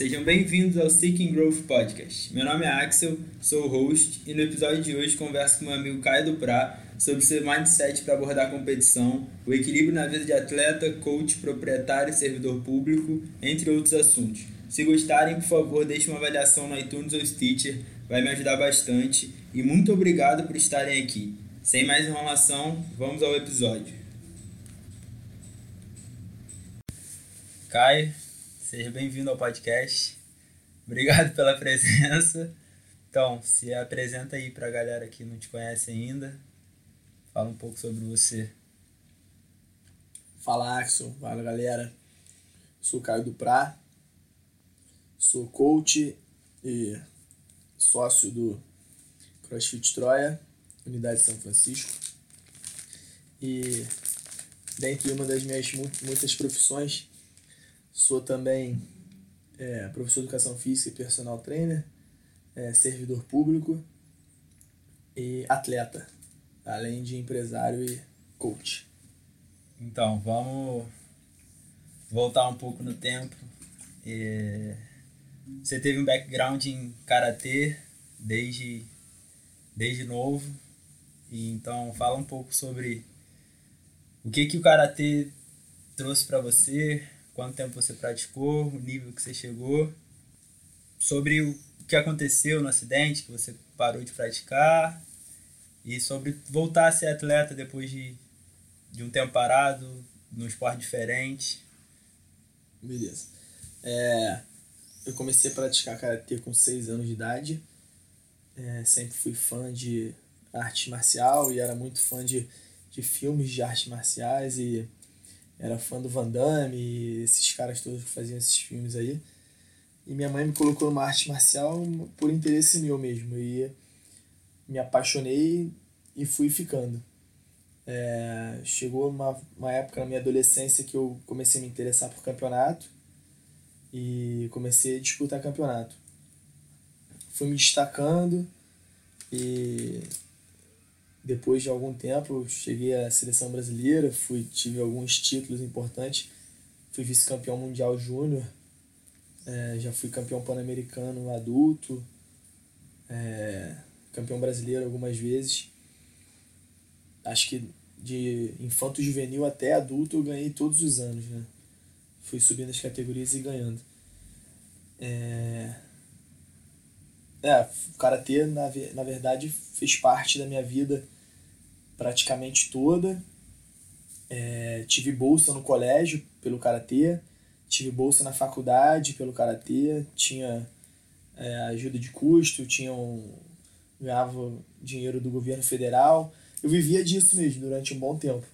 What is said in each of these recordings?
sejam bem-vindos ao Seeking Growth Podcast. Meu nome é Axel, sou o host e no episódio de hoje converso com meu amigo Caio Duprá sobre seu mindset para abordar a competição, o equilíbrio na vida de atleta, coach, proprietário e servidor público, entre outros assuntos. Se gostarem, por favor, deixe uma avaliação no iTunes ou Stitcher, vai me ajudar bastante e muito obrigado por estarem aqui. Sem mais enrolação, vamos ao episódio. Caio, seja bem-vindo ao podcast. Obrigado pela presença. Então, se apresenta aí para a galera que não te conhece ainda. Fala um pouco sobre você. Fala Axel, fala galera. Sou Caio Duprá, sou coach e sócio do CrossFit Troia, Unidade São Francisco. E dentre uma das minhas muitas profissões, sou também é, professor de educação física e personal trainer, é, servidor público e atleta além de empresário e coach. Então, vamos voltar um pouco no tempo. É... Você teve um background em karatê desde desde novo. E então fala um pouco sobre o que que o karatê trouxe para você, quanto tempo você praticou, o nível que você chegou, sobre o que aconteceu no acidente que você parou de praticar e sobre voltar a ser atleta depois de, de um tempo parado, num esporte diferente. Beleza. É, eu comecei a praticar karatê com 6 anos de idade. É, sempre fui fã de arte marcial e era muito fã de, de filmes de artes marciais e era fã do Van Damme esses caras todos que faziam esses filmes aí. E minha mãe me colocou numa arte marcial por interesse meu mesmo. E me apaixonei e fui ficando. É, chegou uma, uma época na minha adolescência que eu comecei a me interessar por campeonato e comecei a disputar campeonato. Fui me destacando e depois de algum tempo cheguei à seleção brasileira, fui tive alguns títulos importantes, fui vice-campeão mundial júnior, é, já fui campeão pan-americano adulto, é, campeão brasileiro algumas vezes. Acho que de infanto juvenil até adulto eu ganhei todos os anos, né? Fui subindo as categorias e ganhando. É, é o Karatê, na, na verdade, fez parte da minha vida praticamente toda. É, tive bolsa no colégio pelo Karatê, tive bolsa na faculdade pelo Karatê, tinha é, ajuda de custo, tinha um, ganhava dinheiro do governo federal. Eu vivia disso mesmo durante um bom tempo.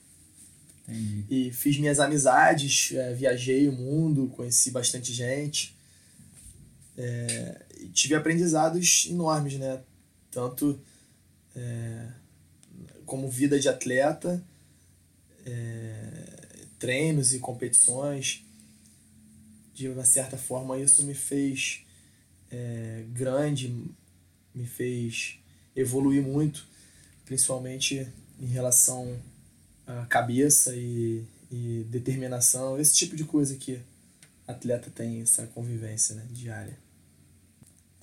Entendi. E fiz minhas amizades, é, viajei o mundo, conheci bastante gente. É, tive aprendizados enormes, né? Tanto é, como vida de atleta, é, treinos e competições. De uma certa forma, isso me fez é, grande, me fez evoluir muito, principalmente em relação à cabeça e, e determinação, esse tipo de coisa que atleta tem essa convivência né, diária.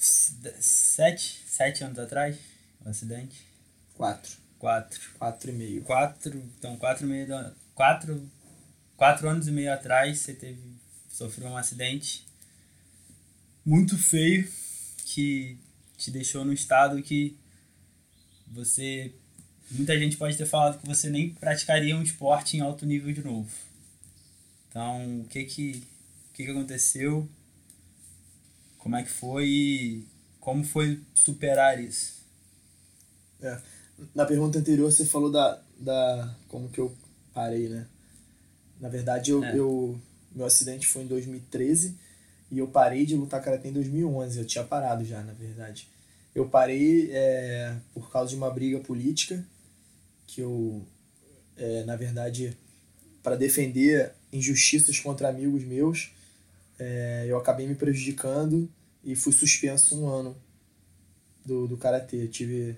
Sete, sete anos atrás, o um acidente? Quatro. Quatro. Quatro e meio. Quatro, então quatro e meio, quatro, quatro anos e meio atrás você teve, sofreu um acidente muito feio que te deixou num estado que você. Muita gente pode ter falado que você nem praticaria um esporte em alto nível de novo. Então, o que que, o que, que aconteceu? Como é que foi e como foi superar isso? É. Na pergunta anterior você falou da, da como que eu parei, né? Na verdade, eu, é. eu meu acidente foi em 2013 e eu parei de lutar karatê em 2011. Eu tinha parado já, na verdade. Eu parei é, por causa de uma briga política que eu, é, na verdade, para defender injustiças contra amigos meus, é, eu acabei me prejudicando e fui suspenso um ano do, do karatê. Tive,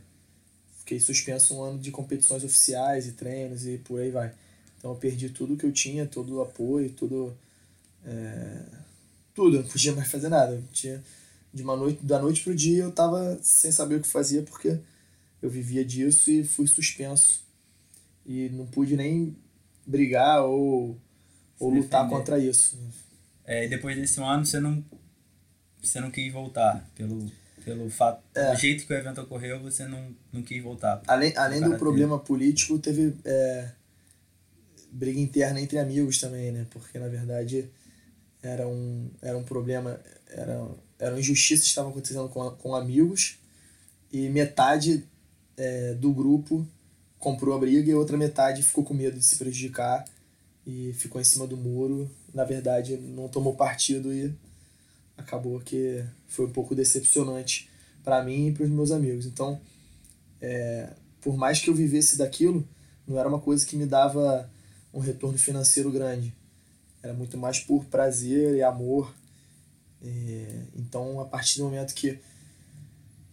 fiquei suspenso um ano de competições oficiais e treinos e por aí vai. Então eu perdi tudo que eu tinha, todo o apoio, todo é, tudo, eu não podia mais fazer nada. Tinha, de uma noite, da noite pro dia eu tava sem saber o que fazia porque eu vivia disso e fui suspenso. E não pude nem brigar ou, ou lutar contra isso. É, e depois desse ano você não, você não quis voltar pelo, pelo fato, é. do jeito que o evento ocorreu, você não, não quis voltar. Além, além do problema político, teve é, briga interna entre amigos também, né? Porque na verdade era um, era um problema, era, eram injustiças que estavam acontecendo com, com amigos e metade é, do grupo comprou a briga e a outra metade ficou com medo de se prejudicar e ficou em cima do muro. Na verdade, não tomou partido e acabou que foi um pouco decepcionante para mim e para os meus amigos. Então, é, por mais que eu vivesse daquilo, não era uma coisa que me dava um retorno financeiro grande. Era muito mais por prazer e amor. É, então, a partir do momento que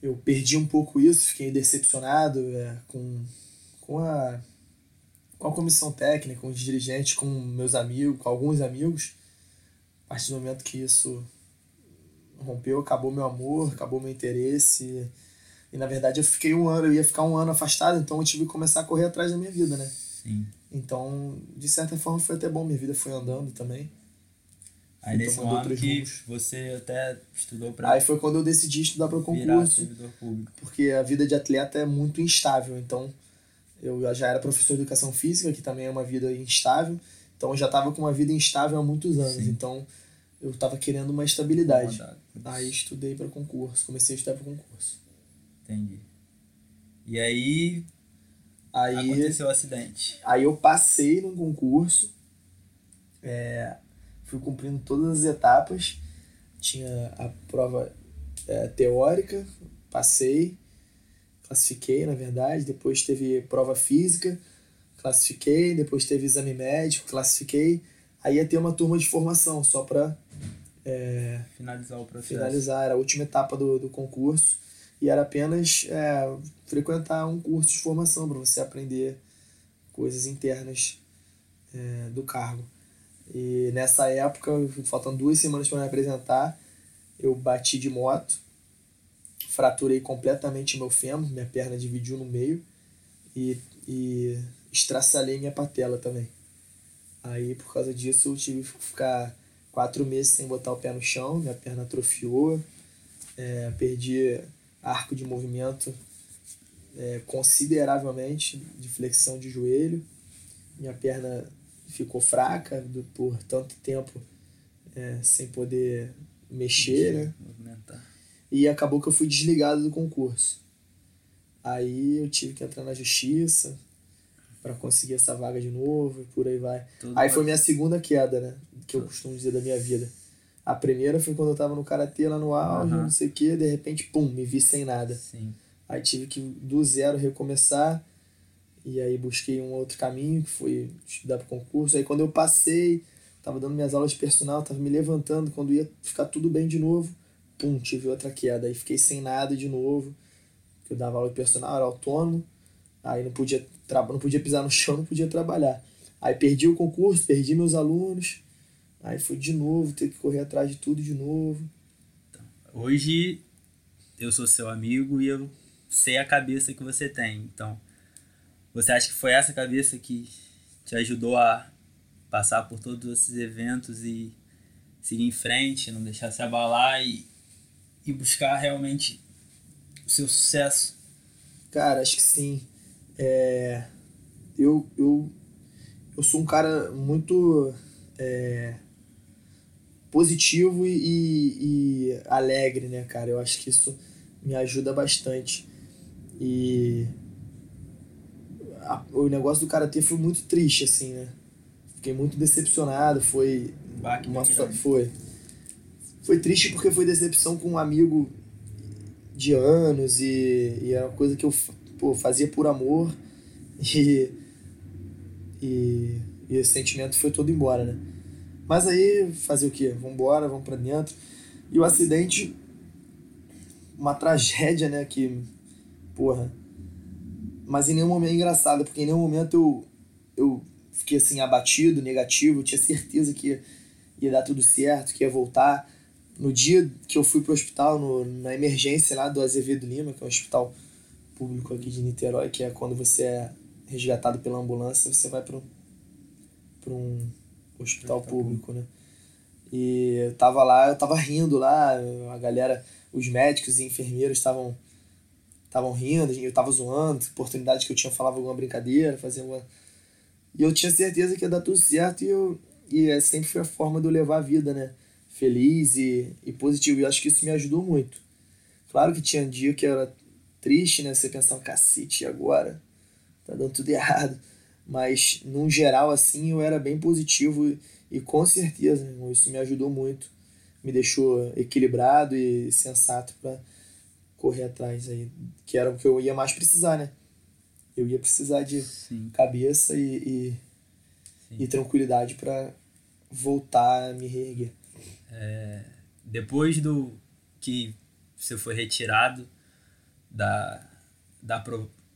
eu perdi um pouco isso, fiquei decepcionado é, com, com, a, com a comissão técnica, com os dirigentes, com meus amigos, com alguns amigos. A partir do momento que isso rompeu, acabou meu amor, acabou meu interesse. E na verdade eu fiquei um ano, eu ia ficar um ano afastado, então eu tive que começar a correr atrás da minha vida, né? Sim. Então, de certa forma foi até bom, minha vida foi andando também. Aí nesse ano que rumos. você até estudou para Aí foi quando eu decidi estudar para o concurso. Porque a vida de atleta é muito instável, então eu já era professor de educação física, que também é uma vida instável. Então eu já estava com uma vida instável há muitos anos. Sim. Então eu estava querendo uma estabilidade. Aí estudei para concurso, comecei a estudar para concurso. Entendi. E aí, aí aconteceu o acidente. Aí eu passei num concurso, é, fui cumprindo todas as etapas, tinha a prova é, teórica, passei, classifiquei na verdade, depois teve prova física, classifiquei, depois teve exame médico, classifiquei, aí ia ter uma turma de formação só para é, finalizar o processo. Finalizar, era a última etapa do, do concurso. E era apenas é, frequentar um curso de formação para você aprender coisas internas é, do cargo. E nessa época, faltando duas semanas para me apresentar, eu bati de moto, fraturei completamente meu fêmur, minha perna dividiu no meio e, e minha patela também. Aí, por causa disso, eu tive que ficar quatro meses sem botar o pé no chão, minha perna atrofiou, é, perdi arco de movimento é, consideravelmente de flexão de joelho, minha perna ficou fraca do, por tanto tempo é, sem poder mexer, né? Movimentar. E acabou que eu fui desligado do concurso. Aí eu tive que entrar na justiça para conseguir essa vaga de novo e por aí vai. Tudo aí foi minha segunda queda, né? Que eu costumo dizer da minha vida. A primeira foi quando eu tava no karatê lá no auge, uhum. não sei o que, de repente, pum, me vi sem nada. Sim. Aí tive que do zero recomeçar. E aí busquei um outro caminho, que foi estudar para concurso. Aí quando eu passei, tava dando minhas aulas de personal, tava me levantando, quando ia ficar tudo bem de novo, pum, tive outra queda. Aí fiquei sem nada de novo. Eu dava aula de personal, era autônomo. Aí não podia, não podia pisar no chão, não podia trabalhar. Aí perdi o concurso, perdi meus alunos. Aí foi de novo, ter que correr atrás de tudo de novo. Hoje eu sou seu amigo e eu sei a cabeça que você tem. Então, você acha que foi essa cabeça que te ajudou a passar por todos esses eventos e seguir em frente, não deixar se abalar e, e buscar realmente o seu sucesso? Cara, acho que sim. É, eu, eu, eu sou um cara muito é, positivo e, e, alegre, né, cara? Eu acho que isso me ajuda bastante. E o negócio do karatê foi muito triste, assim, né? Fiquei muito decepcionado, foi. uma, foi. Foi triste porque foi decepção com um amigo de anos e, e era uma coisa que eu pô, fazia por amor e, e, e esse sentimento foi todo embora, né? Mas aí, fazer o quê? Vambora, vamos pra dentro. E o acidente, uma tragédia, né? Que, porra. Mas em nenhum momento é engraçado, porque em nenhum momento eu, eu fiquei assim, abatido, negativo. Eu tinha certeza que ia, ia dar tudo certo, que ia voltar. No dia que eu fui pro hospital, no, na emergência lá do Azevedo Lima, que é um hospital público aqui de Niterói, que é quando você é resgatado pela ambulância, você vai para um, pra um hospital público, né? E eu tava lá, eu tava rindo lá, a galera, os médicos e enfermeiros estavam estavam rindo, eu tava zoando, oportunidade que eu tinha falava alguma brincadeira, fazia uma e eu tinha certeza que ia dar tudo certo e eu e é, sempre foi a forma de eu levar a vida, né? Feliz e, e positivo. E acho que isso me ajudou muito. Claro que tinha dia que era triste, né? Você pensava, cacete, e agora? Tá dando tudo errado. Mas, num geral, assim, eu era bem positivo e, e com certeza, irmão, isso me ajudou muito. Me deixou equilibrado e sensato para correr atrás aí. Que era o que eu ia mais precisar, né? Eu ia precisar de Sim. cabeça e, e, e tranquilidade para voltar a me reerguer. É, depois do que você foi retirado da, da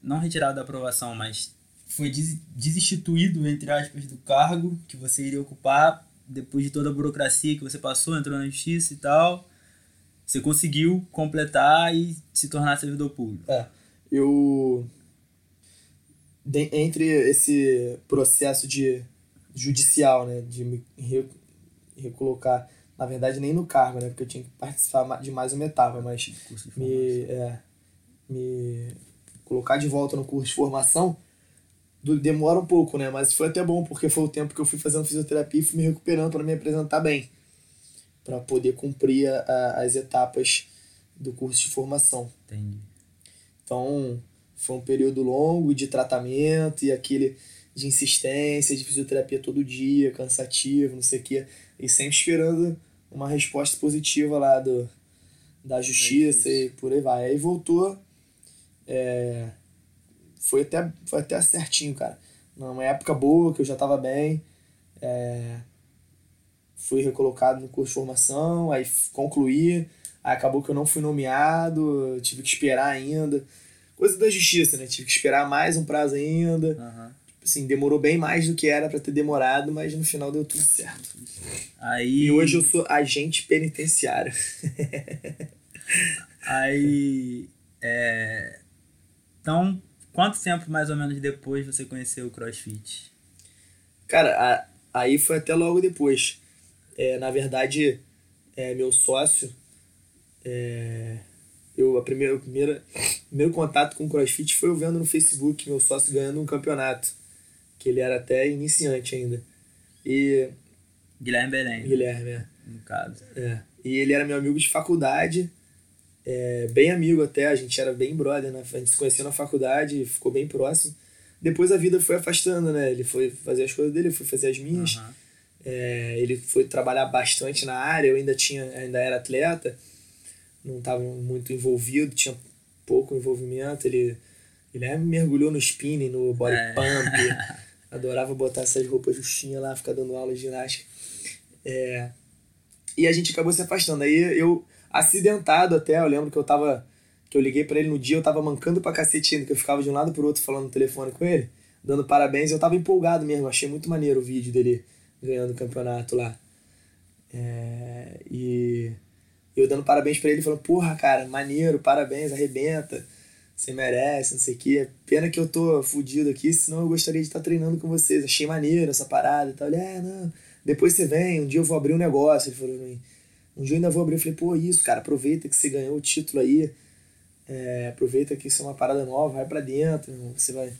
não retirado da aprovação, mas foi des, desinstituído, entre aspas, do cargo que você iria ocupar depois de toda a burocracia que você passou, entrou na justiça e tal, você conseguiu completar e se tornar servidor público. É, eu de, entre esse processo de judicial, né, de me recolocar, na verdade nem no cargo, né, porque eu tinha que participar de mais uma etapa, mas me, é, me colocar de volta no curso de formação demora um pouco, né, mas foi até bom porque foi o tempo que eu fui fazendo fisioterapia e fui me recuperando para me apresentar bem, para poder cumprir a, a, as etapas do curso de formação. Entendi. Então, foi um período longo de tratamento e aquele de insistência, de fisioterapia todo dia, cansativo, não sei o quê, e sempre esperando uma resposta positiva lá do, da justiça e por aí vai. Aí voltou, é, foi, até, foi até certinho, cara. Numa época boa, que eu já tava bem, é, fui recolocado no curso de formação, aí concluí, aí acabou que eu não fui nomeado, tive que esperar ainda. Coisa da justiça, né? Tive que esperar mais um prazo ainda. Uhum assim, demorou bem mais do que era para ter demorado, mas no final deu tudo certo. Aí... E hoje eu sou agente penitenciário. Aí. É... Então, quanto tempo mais ou menos depois você conheceu o CrossFit? Cara, a, aí foi até logo depois. É, na verdade, é, meu sócio. É, eu, a primeira, o primeiro, primeiro contato com o CrossFit foi eu vendo no Facebook meu sócio ganhando um campeonato que ele era até iniciante ainda. E. Guilherme Belém. Guilherme, é. No caso. É. E ele era meu amigo de faculdade, é, bem amigo até, a gente era bem brother, né? A gente se conheceu na faculdade, ficou bem próximo. Depois a vida foi afastando, né? Ele foi fazer as coisas dele, eu fui fazer as minhas. Uhum. É, ele foi trabalhar bastante na área, eu ainda tinha, ainda era atleta, não estava muito envolvido, tinha pouco envolvimento. Ele, ele mergulhou no spinning, no body é. pump. Adorava botar essas roupas justinhas lá, ficar dando aula de ginástica. É... E a gente acabou se afastando. Aí eu, acidentado até, eu lembro que eu tava. Que eu liguei para ele no dia, eu tava mancando pra cacete que eu ficava de um lado pro outro falando no telefone com ele, dando parabéns. Eu tava empolgado mesmo, achei muito maneiro o vídeo dele ganhando o campeonato lá. É... E eu dando parabéns para ele, falando, porra, cara, maneiro, parabéns, arrebenta você merece, não sei o quê. Pena que eu tô fudido aqui, senão eu gostaria de estar treinando com vocês. Achei maneiro essa parada e tal. Ele, é, não, depois você vem, um dia eu vou abrir um negócio. Ele falou pra mim. Um dia eu ainda vou abrir. Eu falei, pô, isso, cara, aproveita que você ganhou o título aí. É, aproveita que isso é uma parada nova, vai para dentro, você vai.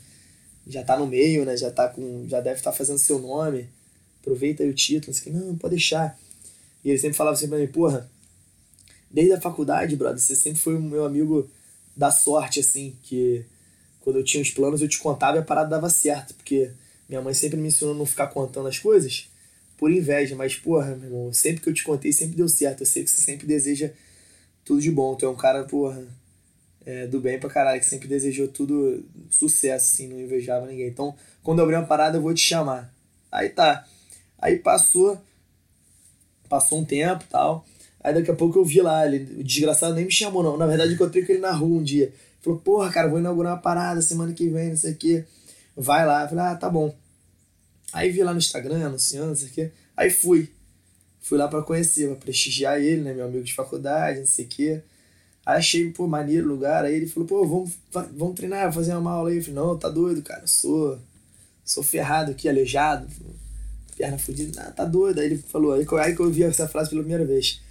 Já tá no meio, né? Já tá com. Já deve estar tá fazendo seu nome. Aproveita aí o título. Assim, não, pode deixar. E ele sempre falava assim pra mim, porra, desde a faculdade, brother, você sempre foi o meu amigo da sorte, assim, que quando eu tinha os planos eu te contava e a parada dava certo, porque minha mãe sempre me ensinou a não ficar contando as coisas por inveja, mas porra, meu irmão, sempre que eu te contei sempre deu certo. Eu sei que você sempre deseja tudo de bom. Tu é um cara, porra, é, do bem pra caralho, que sempre desejou tudo sucesso, assim, não invejava ninguém. Então, quando eu abrir uma parada, eu vou te chamar. Aí tá. Aí passou, passou um tempo tal. Aí daqui a pouco eu vi lá, ele, o desgraçado nem me chamou, não. Na verdade, eu encontrei com ele na rua um dia. Falou, porra, cara, vou inaugurar uma parada semana que vem, não sei o quê. Vai lá. Eu falei, ah, tá bom. Aí vi lá no Instagram, anunciando, não sei o quê. Aí fui. Fui lá para conhecer, pra prestigiar ele, né? Meu amigo de faculdade, não sei o quê. Aí achei, pô, maneiro o lugar. Aí ele falou, pô, vamos, vamos treinar, fazer uma aula aí. Eu falei, não, tá doido, cara. Sou, sou ferrado aqui, aleijado. Perna fodida. Ah, tá doido. Aí ele falou, aí, aí que eu ouvi essa frase pela primeira vez.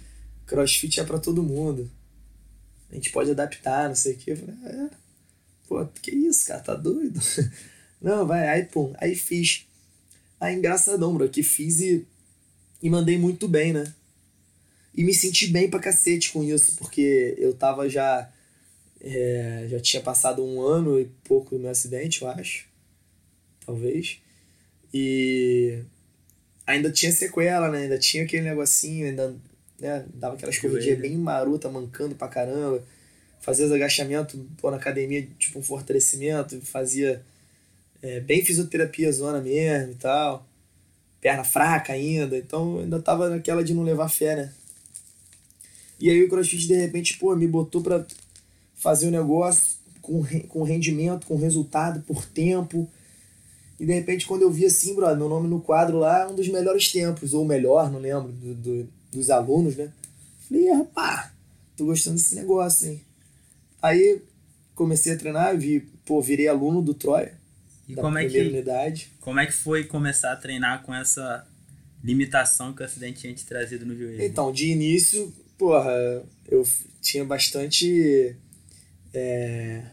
Crossfit é para todo mundo. A gente pode adaptar, não sei o quê. Eu falei, ah, é. Pô, que isso, cara, tá doido? Não, vai, aí, pum, aí fiz. Aí, engraçadão, bro, que fiz e e mandei muito bem, né? E me senti bem pra cacete com isso, porque eu tava já. É, já tinha passado um ano e pouco do meu acidente, eu acho. Talvez. E ainda tinha sequela, né? Ainda tinha aquele negocinho, ainda né? dava aquelas corridinhas bem maruta, mancando pra caramba. Fazia os agachamentos pô, na academia, tipo um fortalecimento, fazia é, bem fisioterapia zona mesmo e tal perna fraca ainda, então ainda tava naquela de não levar fé, né? E aí o CrossFit de repente, pô, me botou pra fazer o um negócio com, com rendimento, com resultado, por tempo. E de repente, quando eu vi assim, brother, meu nome no quadro lá, um dos melhores tempos, ou melhor, não lembro, do, do dos alunos, né? Falei, rapaz, tô gostando desse negócio, hein? Aí comecei a treinar, vi, pô, virei aluno do Troia. E como é, que, unidade. como é que foi começar a treinar com essa limitação que o acidente tinha te trazido no joelho? Então, de início, porra, eu tinha bastante é,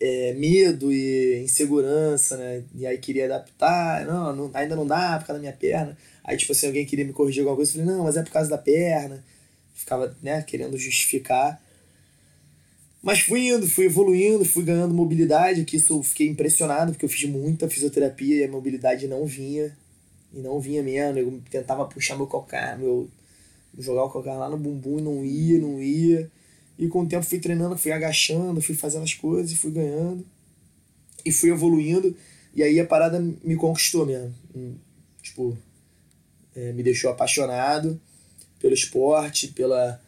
é, medo e insegurança, né? E aí queria adaptar, não, não, ainda não dá por causa da minha perna. Aí, tipo assim, alguém queria me corrigir alguma coisa, eu falei, não, mas é por causa da perna. Ficava, né, querendo justificar. Mas fui indo, fui evoluindo, fui ganhando mobilidade, que isso eu fiquei impressionado, porque eu fiz muita fisioterapia e a mobilidade não vinha. E não vinha mesmo. Eu tentava puxar meu calcanhar, meu. jogar o calcanhar lá no bumbum e não ia, não ia. E com o tempo fui treinando, fui agachando, fui fazendo as coisas, fui ganhando. E fui evoluindo. E aí a parada me conquistou mesmo. Hum, tipo, é, me deixou apaixonado pelo esporte, pela,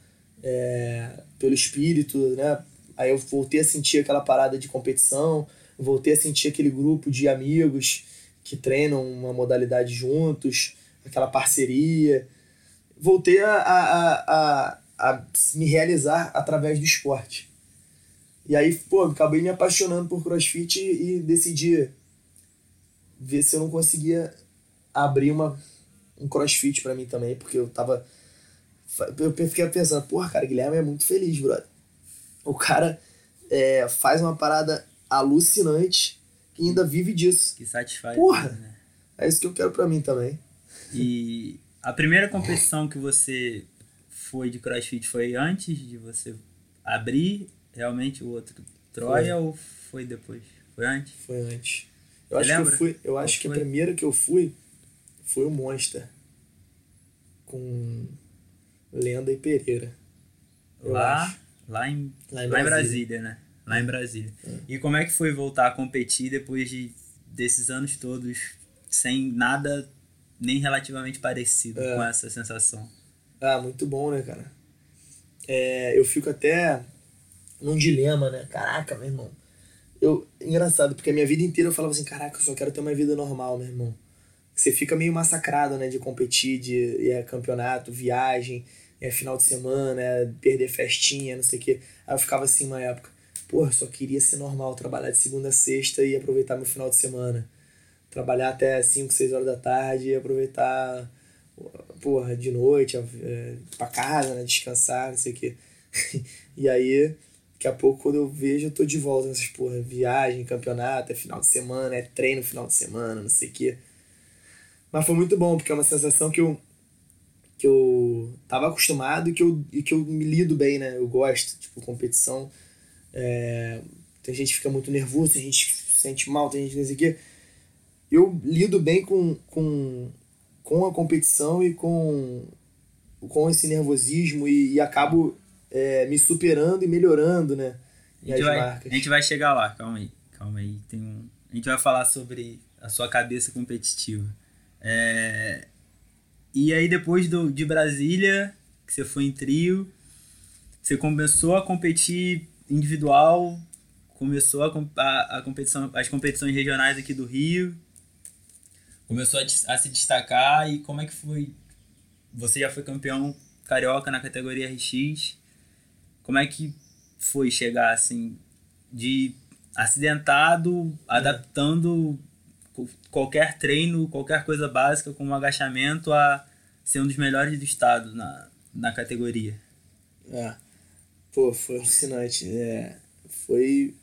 é, pelo espírito, né? Aí eu voltei a sentir aquela parada de competição, voltei a sentir aquele grupo de amigos que treinam uma modalidade juntos, aquela parceria. Voltei a, a, a, a me realizar através do esporte. E aí, pô, acabei me apaixonando por crossfit e decidi ver se eu não conseguia abrir uma, um crossfit para mim também, porque eu tava. Eu fiquei pensando, porra, cara, Guilherme é muito feliz, brother. O cara é, faz uma parada alucinante e ainda vive disso. Que satisfaz. Porra! Né? É isso que eu quero para mim também. E a primeira competição que você foi de crossfit foi antes de você abrir realmente o outro Troia foi. ou foi depois? Foi antes? Foi antes. Eu você acho lembra? que eu fui. Eu acho que a primeira que eu fui foi o Monster. Com Lenda e Pereira. Lá? Acho. Lá em, lá em, lá Brasília. em Brasília, né? Lá em Brasília. É. E como é que foi voltar a competir depois de, desses anos todos sem nada nem relativamente parecido é. com essa sensação? Ah, muito bom, né, cara? É, eu fico até num dilema, né? Caraca, meu irmão. Eu, engraçado, porque a minha vida inteira eu falava assim, caraca, eu só quero ter uma vida normal, meu irmão. Você fica meio massacrado, né, de competir, de é, campeonato, viagem, é, final de semana, é, perder festinha, não sei o quê. Aí eu ficava assim uma época, porra, só queria ser normal, trabalhar de segunda a sexta e aproveitar meu final de semana. Trabalhar até 5, 6 horas da tarde e aproveitar, porra, de noite, é, pra casa, né, descansar, não sei o quê. e aí, daqui a pouco, quando eu vejo, eu tô de volta nessas, porra, viagem, campeonato, é final de semana, é treino final de semana, não sei o quê. Mas foi muito bom, porque é uma sensação que eu que eu tava acostumado e que eu, e que eu me lido bem, né? Eu gosto, tipo, competição. É, tem gente que fica muito nervoso, tem gente que se sente mal, tem gente que não sei o quê. Eu lido bem com, com, com a competição e com, com esse nervosismo e, e acabo é, me superando e melhorando, né? A gente, vai, marcas. a gente vai chegar lá, calma aí, calma aí. Tem um, a gente vai falar sobre a sua cabeça competitiva. É, e aí depois do, de Brasília, que você foi em trio, você começou a competir individual, começou a, a, a competição, as competições regionais aqui do Rio. começou a, a, se destacar e como é que foi? Você já foi campeão carioca na categoria RX. Como é que foi chegar assim de acidentado, é. adaptando qualquer treino, qualquer coisa básica como agachamento a ser um dos melhores do estado na, na categoria? É. Pô, foi alucinante. É, foi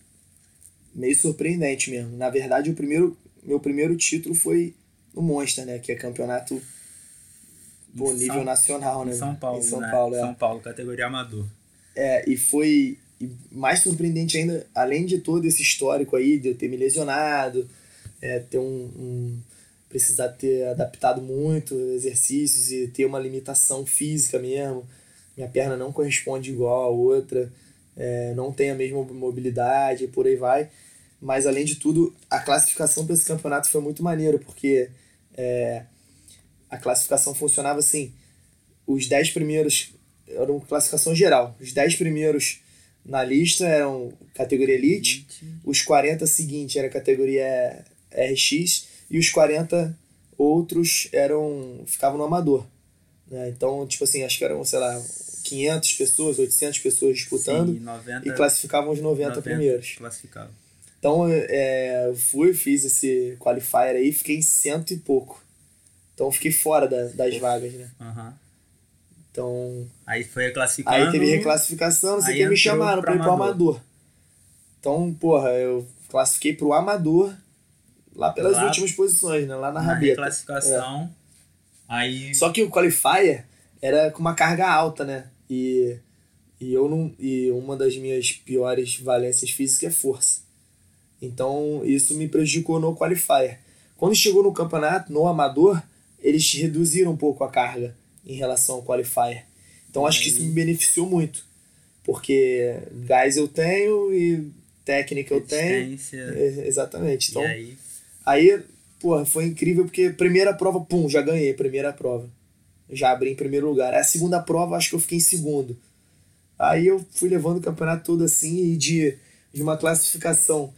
meio surpreendente mesmo. Na verdade, o primeiro, meu primeiro título foi no Monster, né? Que é campeonato pô, nível São, nacional, né? Em São Paulo, em São né? Paulo, é. São Paulo, categoria amador. É, e foi e mais surpreendente ainda, além de todo esse histórico aí, de eu ter me lesionado, é, ter um, um precisar ter adaptado muito exercícios e ter uma limitação física mesmo. Minha perna não corresponde igual a outra, é, não tem a mesma mobilidade e por aí vai. Mas além de tudo, a classificação para esse campeonato foi muito maneiro, porque é, a classificação funcionava assim: os 10 primeiros eram classificação geral, os 10 primeiros na lista eram categoria Elite, os 40 seguintes era categoria RX e os 40 outros eram ficavam no amador. Né? Então, tipo assim, acho que eram, sei lá, 500 pessoas, 800 pessoas disputando Sim, 90, e classificavam os 90, 90 primeiros. Classificavam. Então, é, fui, fiz esse qualifier aí, fiquei em cento e pouco. Então, fiquei fora da, das vagas, né? Uhum. Então. Aí foi a classificação. Aí teve reclassificação, não sei o que, me chamaram pra ir pro amador. Então, porra, eu classifiquei pro amador lá pelas lá, últimas posições, né? Lá na, na rabeta. classificação. É. Aí... Só que o qualifier era com uma carga alta, né? E, e eu não. E uma das minhas piores valências físicas é força. Então isso me prejudicou no qualifier. Quando chegou no campeonato, no amador, eles reduziram um pouco a carga em relação ao qualifier. Então acho que isso me beneficiou muito. Porque gás eu tenho e técnica eu tenho. Exatamente. Então, aí? Aí, porra, foi incrível porque primeira prova, pum, já ganhei primeira prova. Já abri em primeiro lugar. A segunda prova, acho que eu fiquei em segundo. Aí eu fui levando o campeonato todo assim e de, de uma classificação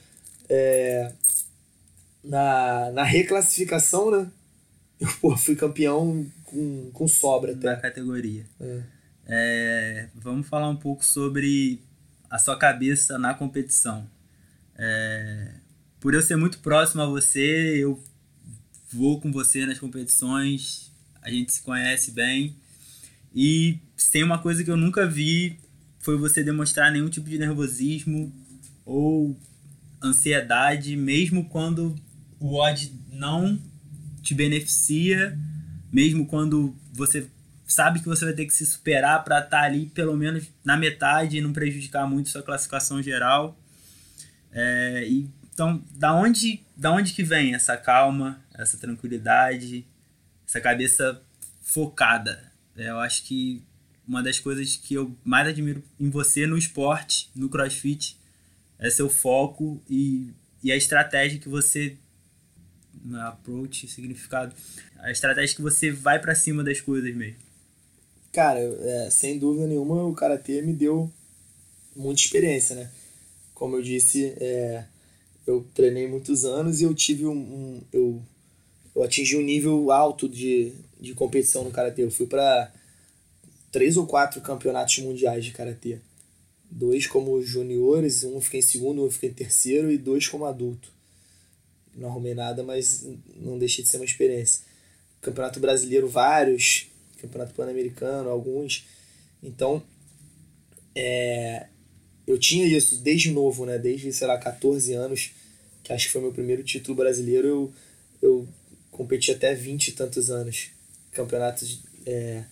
é, na, na reclassificação, né? Eu pô, fui campeão com, com sobra até. Da categoria. É. É, vamos falar um pouco sobre a sua cabeça na competição. É, por eu ser muito próximo a você, eu vou com você nas competições, a gente se conhece bem. E tem uma coisa que eu nunca vi foi você demonstrar nenhum tipo de nervosismo ou ansiedade, mesmo quando o odd não te beneficia mesmo quando você sabe que você vai ter que se superar para estar tá ali pelo menos na metade e não prejudicar muito sua classificação geral. É, e, então, da onde, da onde que vem essa calma, essa tranquilidade, essa cabeça focada? É, eu acho que uma das coisas que eu mais admiro em você no esporte, no crossfit, é seu foco e, e a estratégia que você approach, significado, a estratégia que você vai para cima das coisas mesmo. Cara, é, sem dúvida nenhuma o karatê me deu muita experiência, né? Como eu disse, é, eu treinei muitos anos e eu tive um, um eu, eu atingi um nível alto de, de competição no karatê. Eu fui para três ou quatro campeonatos mundiais de karatê. Dois como juniores, um fiquei em segundo, um fiquei em terceiro e dois como adulto não arrumei nada, mas não deixei de ser uma experiência. Campeonato brasileiro, vários. Campeonato pan-americano, alguns. Então, é, eu tinha isso desde novo, né? Desde, sei lá, 14 anos, acho que foi meu primeiro título brasileiro, eu, eu competi até 20 e tantos anos. Campeonatos é,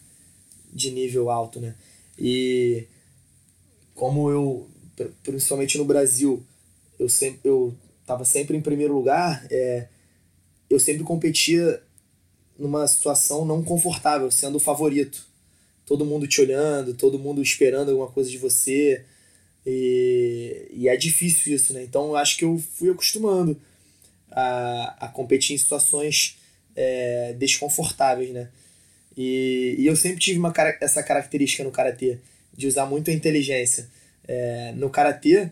de nível alto, né? E como eu, principalmente no Brasil, eu sempre eu estava sempre em primeiro lugar, é, eu sempre competia numa situação não confortável, sendo o favorito. Todo mundo te olhando, todo mundo esperando alguma coisa de você. E, e é difícil isso, né? Então eu acho que eu fui acostumando a, a competir em situações é, desconfortáveis, né? E, e eu sempre tive uma, essa característica no karatê, de usar muito a inteligência. É, no karatê,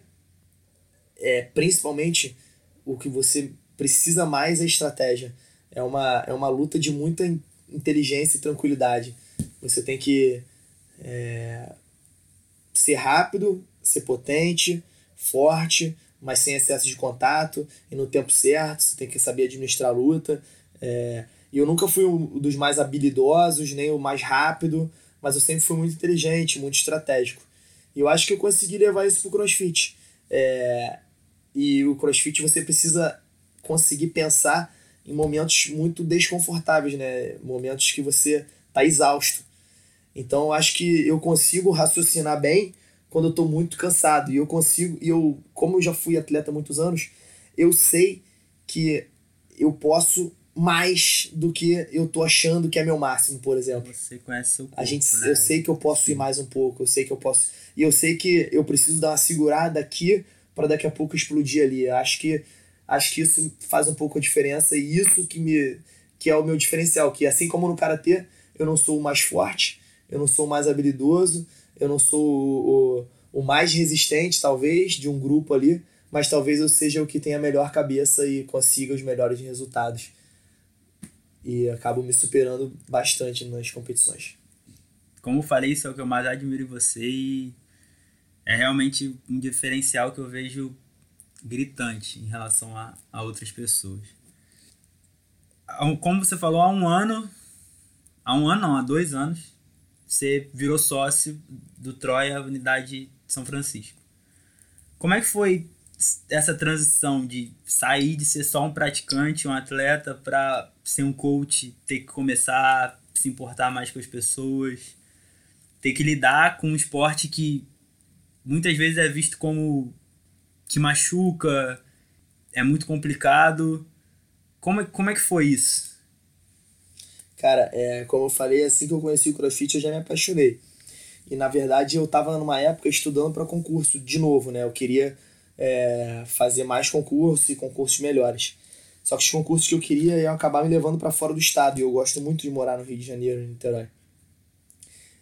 é, principalmente, o que você precisa mais é estratégia. é uma, é uma luta de muita inteligência e tranquilidade. Você tem que é, ser rápido, ser potente, forte, mas sem excesso de contato e no tempo certo. Você tem que saber administrar a luta. É, e eu nunca fui um dos mais habilidosos, nem o mais rápido, mas eu sempre fui muito inteligente, muito estratégico. E eu acho que eu consegui levar isso pro crossfit. É, e o crossfit você precisa conseguir pensar em momentos muito desconfortáveis, né? Momentos que você tá exausto. Então eu acho que eu consigo raciocinar bem quando eu tô muito cansado. E eu consigo, e eu, como eu já fui atleta há muitos anos, eu sei que eu posso mais do que eu tô achando que é meu máximo, por exemplo. Você conhece seu corpo, A gente, né? eu sei que eu posso ir mais um pouco, eu sei que eu posso. E eu sei que eu preciso dar uma segurada aqui para daqui a pouco explodir ali. Acho que acho que isso faz um pouco a diferença e isso que me que é o meu diferencial, que assim como no karatê, eu não sou o mais forte, eu não sou o mais habilidoso, eu não sou o, o, o mais resistente, talvez, de um grupo ali, mas talvez eu seja o que tenha a melhor cabeça e consiga os melhores resultados. E acabo me superando bastante nas competições. Como falei, isso é o que eu mais admiro em você e é realmente um diferencial que eu vejo gritante em relação a, a outras pessoas. Como você falou, há um ano, há um ano não, há dois anos, você virou sócio do Troia Unidade de São Francisco. Como é que foi essa transição de sair de ser só um praticante, um atleta, para ser um coach, ter que começar a se importar mais com as pessoas, ter que lidar com um esporte que muitas vezes é visto como que machuca, é muito complicado. Como é, como é que foi isso? Cara, é, como eu falei, assim que eu conheci o CrossFit, eu já me apaixonei. E na verdade eu tava numa época estudando para concurso de novo, né? Eu queria é, fazer mais concursos e concursos melhores. Só que os concursos que eu queria iam acabar me levando para fora do estado. E eu gosto muito de morar no Rio de Janeiro, em Niterói.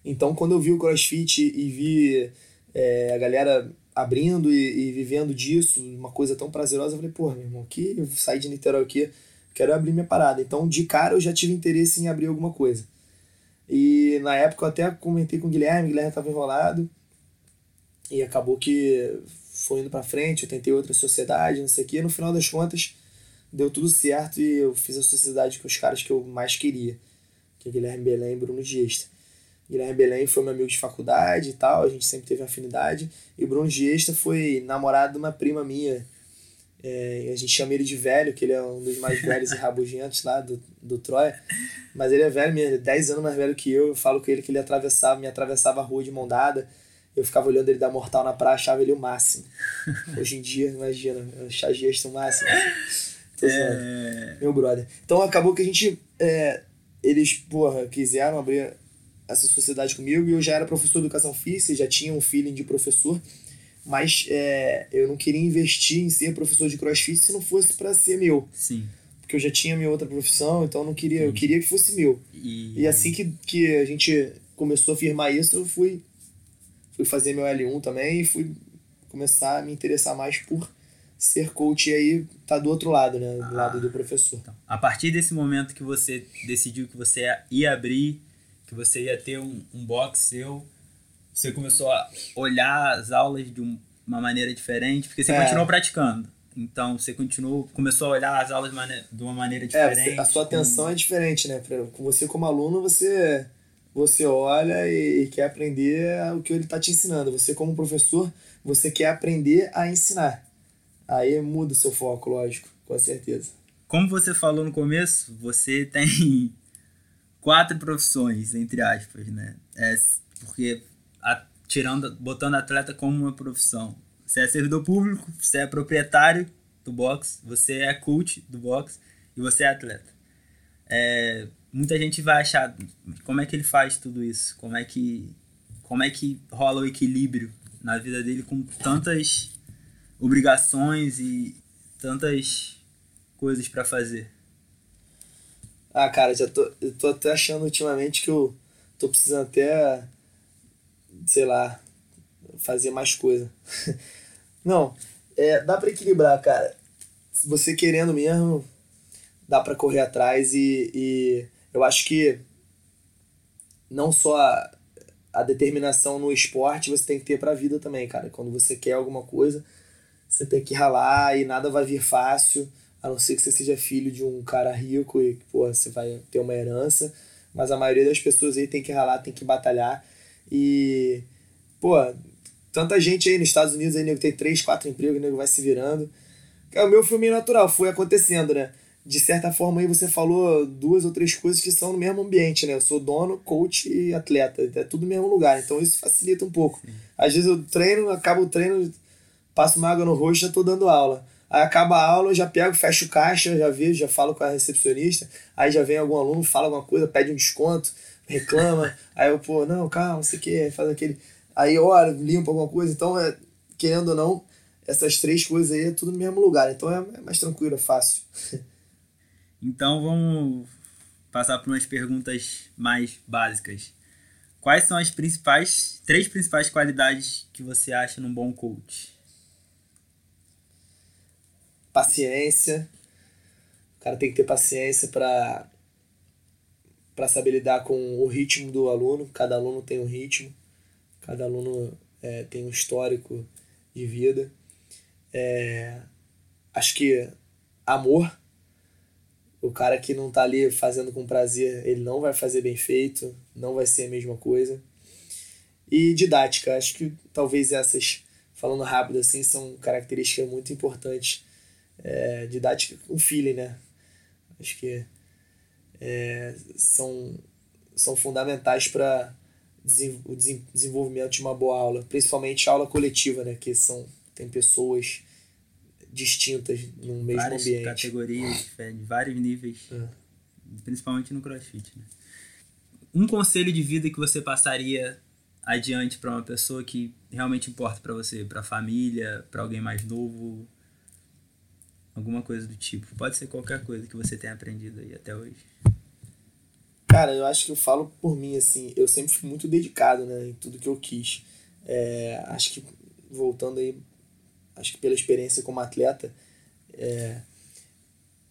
Então, quando eu vi o CrossFit e vi é, a galera abrindo e, e vivendo disso, uma coisa tão prazerosa, eu falei, porra, meu irmão, que eu saí de Niterói aqui, quero abrir minha parada. Então, de cara, eu já tive interesse em abrir alguma coisa. E na época eu até comentei com o Guilherme, o Guilherme estava enrolado. E acabou que foi indo pra frente, eu tentei outra sociedade, não sei o quê. No final das contas, deu tudo certo e eu fiz a sociedade com os caras que eu mais queria. Que é Guilherme Belém e Bruno Giesta. Guilherme Belém foi meu amigo de faculdade e tal, a gente sempre teve afinidade. E Bruno Giesta foi namorado de uma prima minha. É, a gente chama ele de velho, que ele é um dos mais velhos e rabugentos lá do, do Troia. Mas ele é velho mesmo, ele é 10 anos mais velho que eu. Eu falo com ele que ele atravessava, me atravessava a rua de mão dada. Eu ficava olhando ele dar mortal na praia, achava ele o máximo. Hoje em dia, imagina, eu achava Giesta o máximo. Tô. É, Meu brother. Então acabou que a gente. é, eles, porra, quiseram abrir essa sociedade comigo e eu já era professor de educação física, já tinha um feeling de professor, mas é, eu não queria investir em ser professor de crossfit se não fosse para ser meu. sim. Porque eu já tinha minha outra profissão, então eu não queria, eu queria que fosse meu. E, E assim que, que a gente começou a firmar isso, eu fui, fui fazer meu L1 também e fui começar a me interessar mais por ser coach e aí tá do outro lado, né? Do lado do professor. Então, a partir desse momento que você decidiu que você ia abrir, que você ia ter um, um box seu, você começou a olhar as aulas de um- uma maneira diferente, porque você É. continuou praticando. Então você continuou, começou a olhar as aulas de uma maneira É, diferente. você- a sua atenção é diferente, né? Você como aluno, você você olha e, quer aprender o que ele tá te ensinando. Você como professor, você quer aprender a ensinar. Aí muda o seu foco, lógico, com certeza. Como você falou no começo, você tem quatro profissões, entre aspas, né? É, porque a- tirando, botando atleta como uma profissão. Você é servidor público, você é proprietário do box, você é coach do box e você é atleta. É, muita gente vai achar como é que ele faz tudo isso, como é que como é que rola o equilíbrio na vida dele com tantas obrigações e tantas coisas pra fazer. Ah, cara, já tô, eu tô até achando ultimamente que eu tô precisando até, sei lá, fazer mais coisa. Não, é, dá pra equilibrar, cara. Você querendo mesmo, dá para correr atrás e, e eu acho que não só a, a determinação no esporte você tem que ter pra vida também, cara. Quando você quer alguma coisa, você tem que ralar e nada vai vir fácil, a não ser que você seja filho de um cara rico e, pô, você vai ter uma herança. Mas a maioria das pessoas aí tem que ralar, tem que batalhar. E, pô, tanta gente aí nos Estados Unidos aí, nego tem três, quatro empregos, nego vai se virando. O meu meio natural, foi acontecendo, né? De certa forma aí você falou duas ou três coisas que são no mesmo ambiente, né? Eu sou dono, coach e atleta, é tudo no mesmo lugar, então isso facilita um pouco. Sim. Às vezes eu treino, acabo o treino, passo uma água no rosto, já tô dando aula. Aí acaba a aula, eu já pego, fecho o caixa, já vejo, já falo com a recepcionista, aí já vem algum aluno, fala alguma coisa, pede um desconto, reclama, aí eu, pô, não, calma, não sei o que, faz aquele. Aí, olha, limpa alguma coisa, então, é, querendo ou não, essas três coisas aí é tudo no mesmo lugar, então é, é mais tranquilo, é fácil. Então vamos passar por umas perguntas mais básicas. Quais são as principais, três principais qualidades que você acha num bom coach? Paciência. O cara tem que ter paciência para para saber lidar com o ritmo do aluno. Cada aluno tem um ritmo, cada aluno é, tem um histórico de vida. É, acho que amor o cara que não tá ali fazendo com prazer, ele não vai fazer bem feito, não vai ser a mesma coisa. E didática, acho que talvez essas, falando rápido assim, são características muito importantes. É, didática com feeling, né? Acho que é, são, são fundamentais para o desenvolvimento de uma boa aula, principalmente aula coletiva, né? Que são, tem pessoas distintas no mesmo Várias ambiente. categorias, de vários níveis, é. principalmente no CrossFit. Né? Um conselho de vida que você passaria adiante para uma pessoa que realmente importa para você, para a família, para alguém mais novo, alguma coisa do tipo. Pode ser qualquer coisa que você tenha aprendido aí até hoje. Cara, eu acho que eu falo por mim, assim, eu sempre fui muito dedicado, né, em tudo que eu quis. É, acho que, voltando aí acho que pela experiência como atleta, é,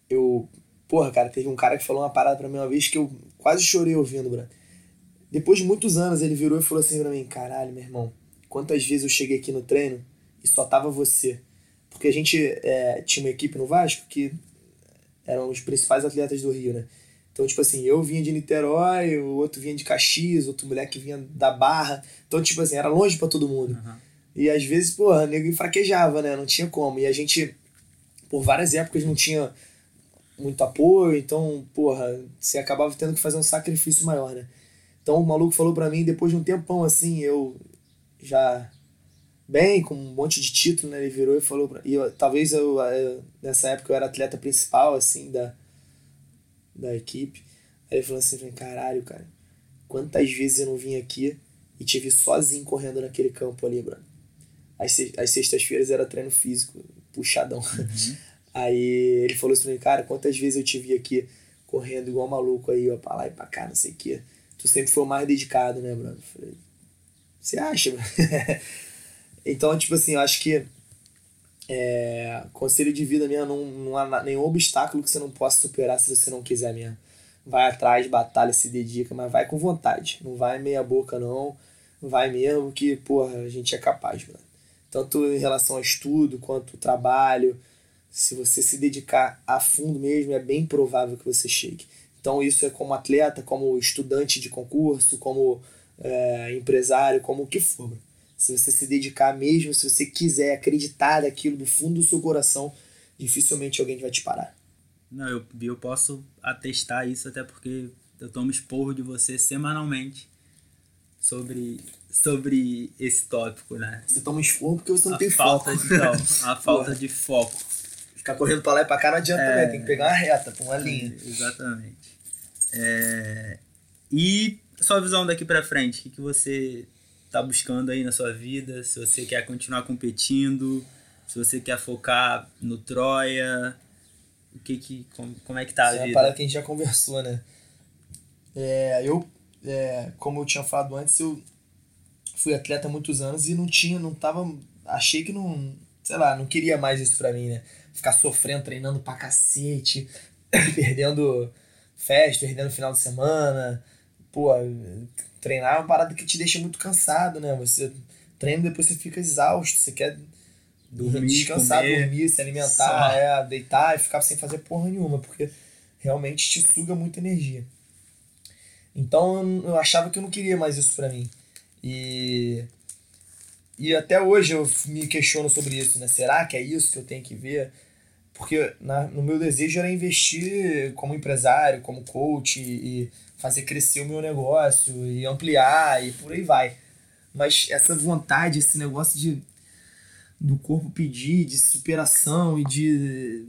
eu. Porra, cara, teve um cara que falou uma parada pra mim uma vez que eu quase chorei ouvindo, bro. Depois de muitos anos, ele virou e falou assim pra mim: caralho, meu irmão, quantas vezes eu cheguei aqui no treino e só tava você. Porque a gente é, tinha uma equipe no Vasco que eram os principais atletas do Rio, né? Então, tipo assim, eu vinha de Niterói, o outro vinha de Caxias, outro moleque vinha da Barra. Então, tipo assim, era longe para todo mundo. Uhum. E às vezes, porra, o nego enfraquejava, né? Não tinha como. E a gente, por várias épocas, não tinha muito apoio, então, porra, você acabava tendo que fazer um sacrifício maior, né? Então o maluco falou para mim, depois de um tempão assim, eu já bem, com um monte de título, né? Ele virou e falou pra, e eu, talvez eu, eu, nessa época eu era atleta principal assim da da equipe. Aí ele falou assim, caralho, cara, quantas vezes eu não vim aqui e tive sozinho correndo naquele campo ali, Bruno as, as sextas-feiras era treino físico, puxadão. Uhum. Aí ele falou assim pra mim, cara, quantas vezes eu te vi aqui correndo igual maluco aí, ó, pra lá e pra cá, não sei o quê. Tu sempre foi o mais dedicado, né, Bruno? Falei, você acha, então, tipo assim, eu acho que é, conselho de vida minha, não, não há nenhum obstáculo que você não possa superar se você não quiser mesmo. Vai atrás, batalha, se dedica, mas vai com vontade. Não vai meia boca, não. Vai mesmo que, porra, a gente é capaz, mano tanto em relação ao estudo quanto ao trabalho. Se você se dedicar a fundo mesmo, é bem provável que você chegue. Então, isso é como atleta, como estudante de concurso, como é, empresário, como o que for. Se você se dedicar mesmo, se você quiser acreditar daquilo do fundo do seu coração, dificilmente alguém vai te parar. Não, eu, eu posso atestar isso até porque eu tomo esporro de você semanalmente sobre, sobre esse tópico, né? Você toma esporro porque você não a tem falta foco. De, não, a falta de foco. Ficar correndo pra lá e pra cá não adianta é, também, tem que pegar uma reta, uma linha. Exatamente. É, e sua visão daqui pra frente, o que, que você tá buscando aí na sua vida? Se você quer continuar competindo, se você quer focar no Troia, o que que, como, como é que tá a Isso vida? É uma parada que a gente já conversou, né? É, eu é, como eu tinha falado antes, eu fui atleta há muitos anos e não tinha, não tava. Achei que não. Sei lá, não queria mais isso pra mim, né? Ficar sofrendo, treinando pra cacete. perdendo festa, perdendo final de semana. Pô, treinar é uma parada que te deixa muito cansado, né? Você treina e depois você fica exausto, você quer Dormir, descansar, comer, dormir, se alimentar, só. é, deitar e ficar sem fazer porra nenhuma, porque realmente te suga muita energia. Então eu- eu achava que eu não queria mais isso pra mim. E e até hoje eu me questiono sobre isso, né? Será que é isso que eu tenho que ver? Porque na, no meu desejo era investir como empresário, como coach e, e fazer crescer o meu negócio e ampliar e por aí vai. Mas essa vontade, esse negócio de do corpo pedir, de superação e de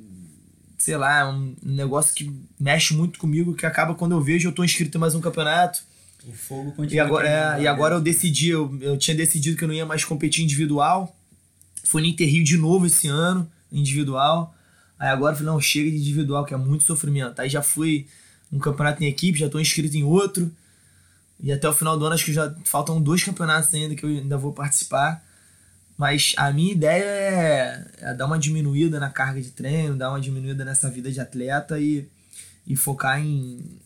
sei lá, um negócio que mexe muito comigo, que acaba quando eu vejo eu tô inscrito em mais um campeonato. O fogo continua. E agora, é, e agora eu dentro. decidi, eu, eu tinha decidido que eu não ia mais competir individual. Fui no Interrio de novo esse ano, individual. Aí agora eu falei, não, chega de individual, que é muito sofrimento. Aí já fui um campeonato em equipe, já tô inscrito em outro. E até o final do ano acho que já faltam dois campeonatos ainda que eu ainda vou participar. Mas a minha ideia é, é dar uma diminuída na carga de treino, dar uma diminuída nessa vida de atleta e, e focar em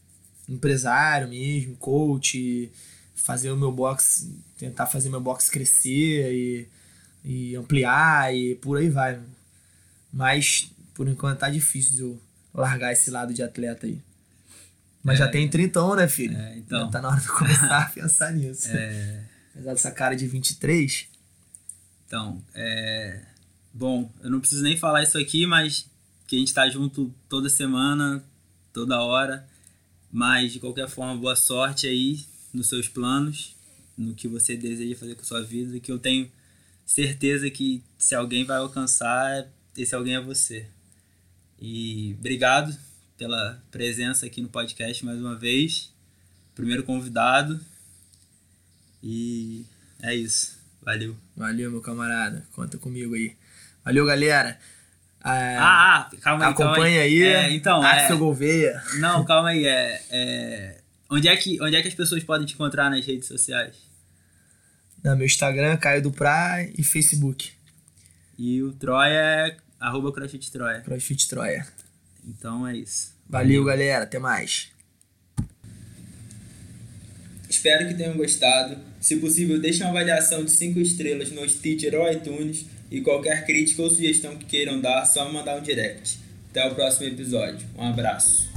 empresário mesmo, coach, fazer o meu box, tentar fazer meu box crescer e, e ampliar e por aí vai. Mas por enquanto tá difícil de eu largar esse lado de atleta aí. Mas já tem 30 né, filho? É, então. Já tá na hora de começar a pensar nisso. É, Apesar dessa cara de 23, então, é. Bom, eu não preciso nem falar isso aqui, mas que a gente tá junto toda semana, toda hora. Mas de qualquer forma, boa sorte aí nos seus planos, no que você deseja fazer com a sua vida, que eu tenho certeza que se alguém vai alcançar, esse alguém é você. E obrigado pela presença aqui no podcast mais uma vez. Primeiro convidado. E é isso. Valeu. valeu, meu camarada. Conta comigo aí. Valeu, galera. Ah, Ah, ah, calma aí. calma acompanha aí. É, então, é, Axel Gouveia. não, calma aí. É, é, onde, é que, onde é que as pessoas podem te encontrar nas redes sociais? No meu Instagram, Caio do Pra e Facebook. E o Troia é arroba CrossFit Troia. CrossFit Troia. Então é isso. Valeu, galera. Até mais. Espero que tenham gostado. Se possível, deixe uma avaliação de 5 estrelas no Stitcher ou iTunes e qualquer crítica ou sugestão que queiram dar, só mandar um direct. Até o próximo episódio. Um abraço.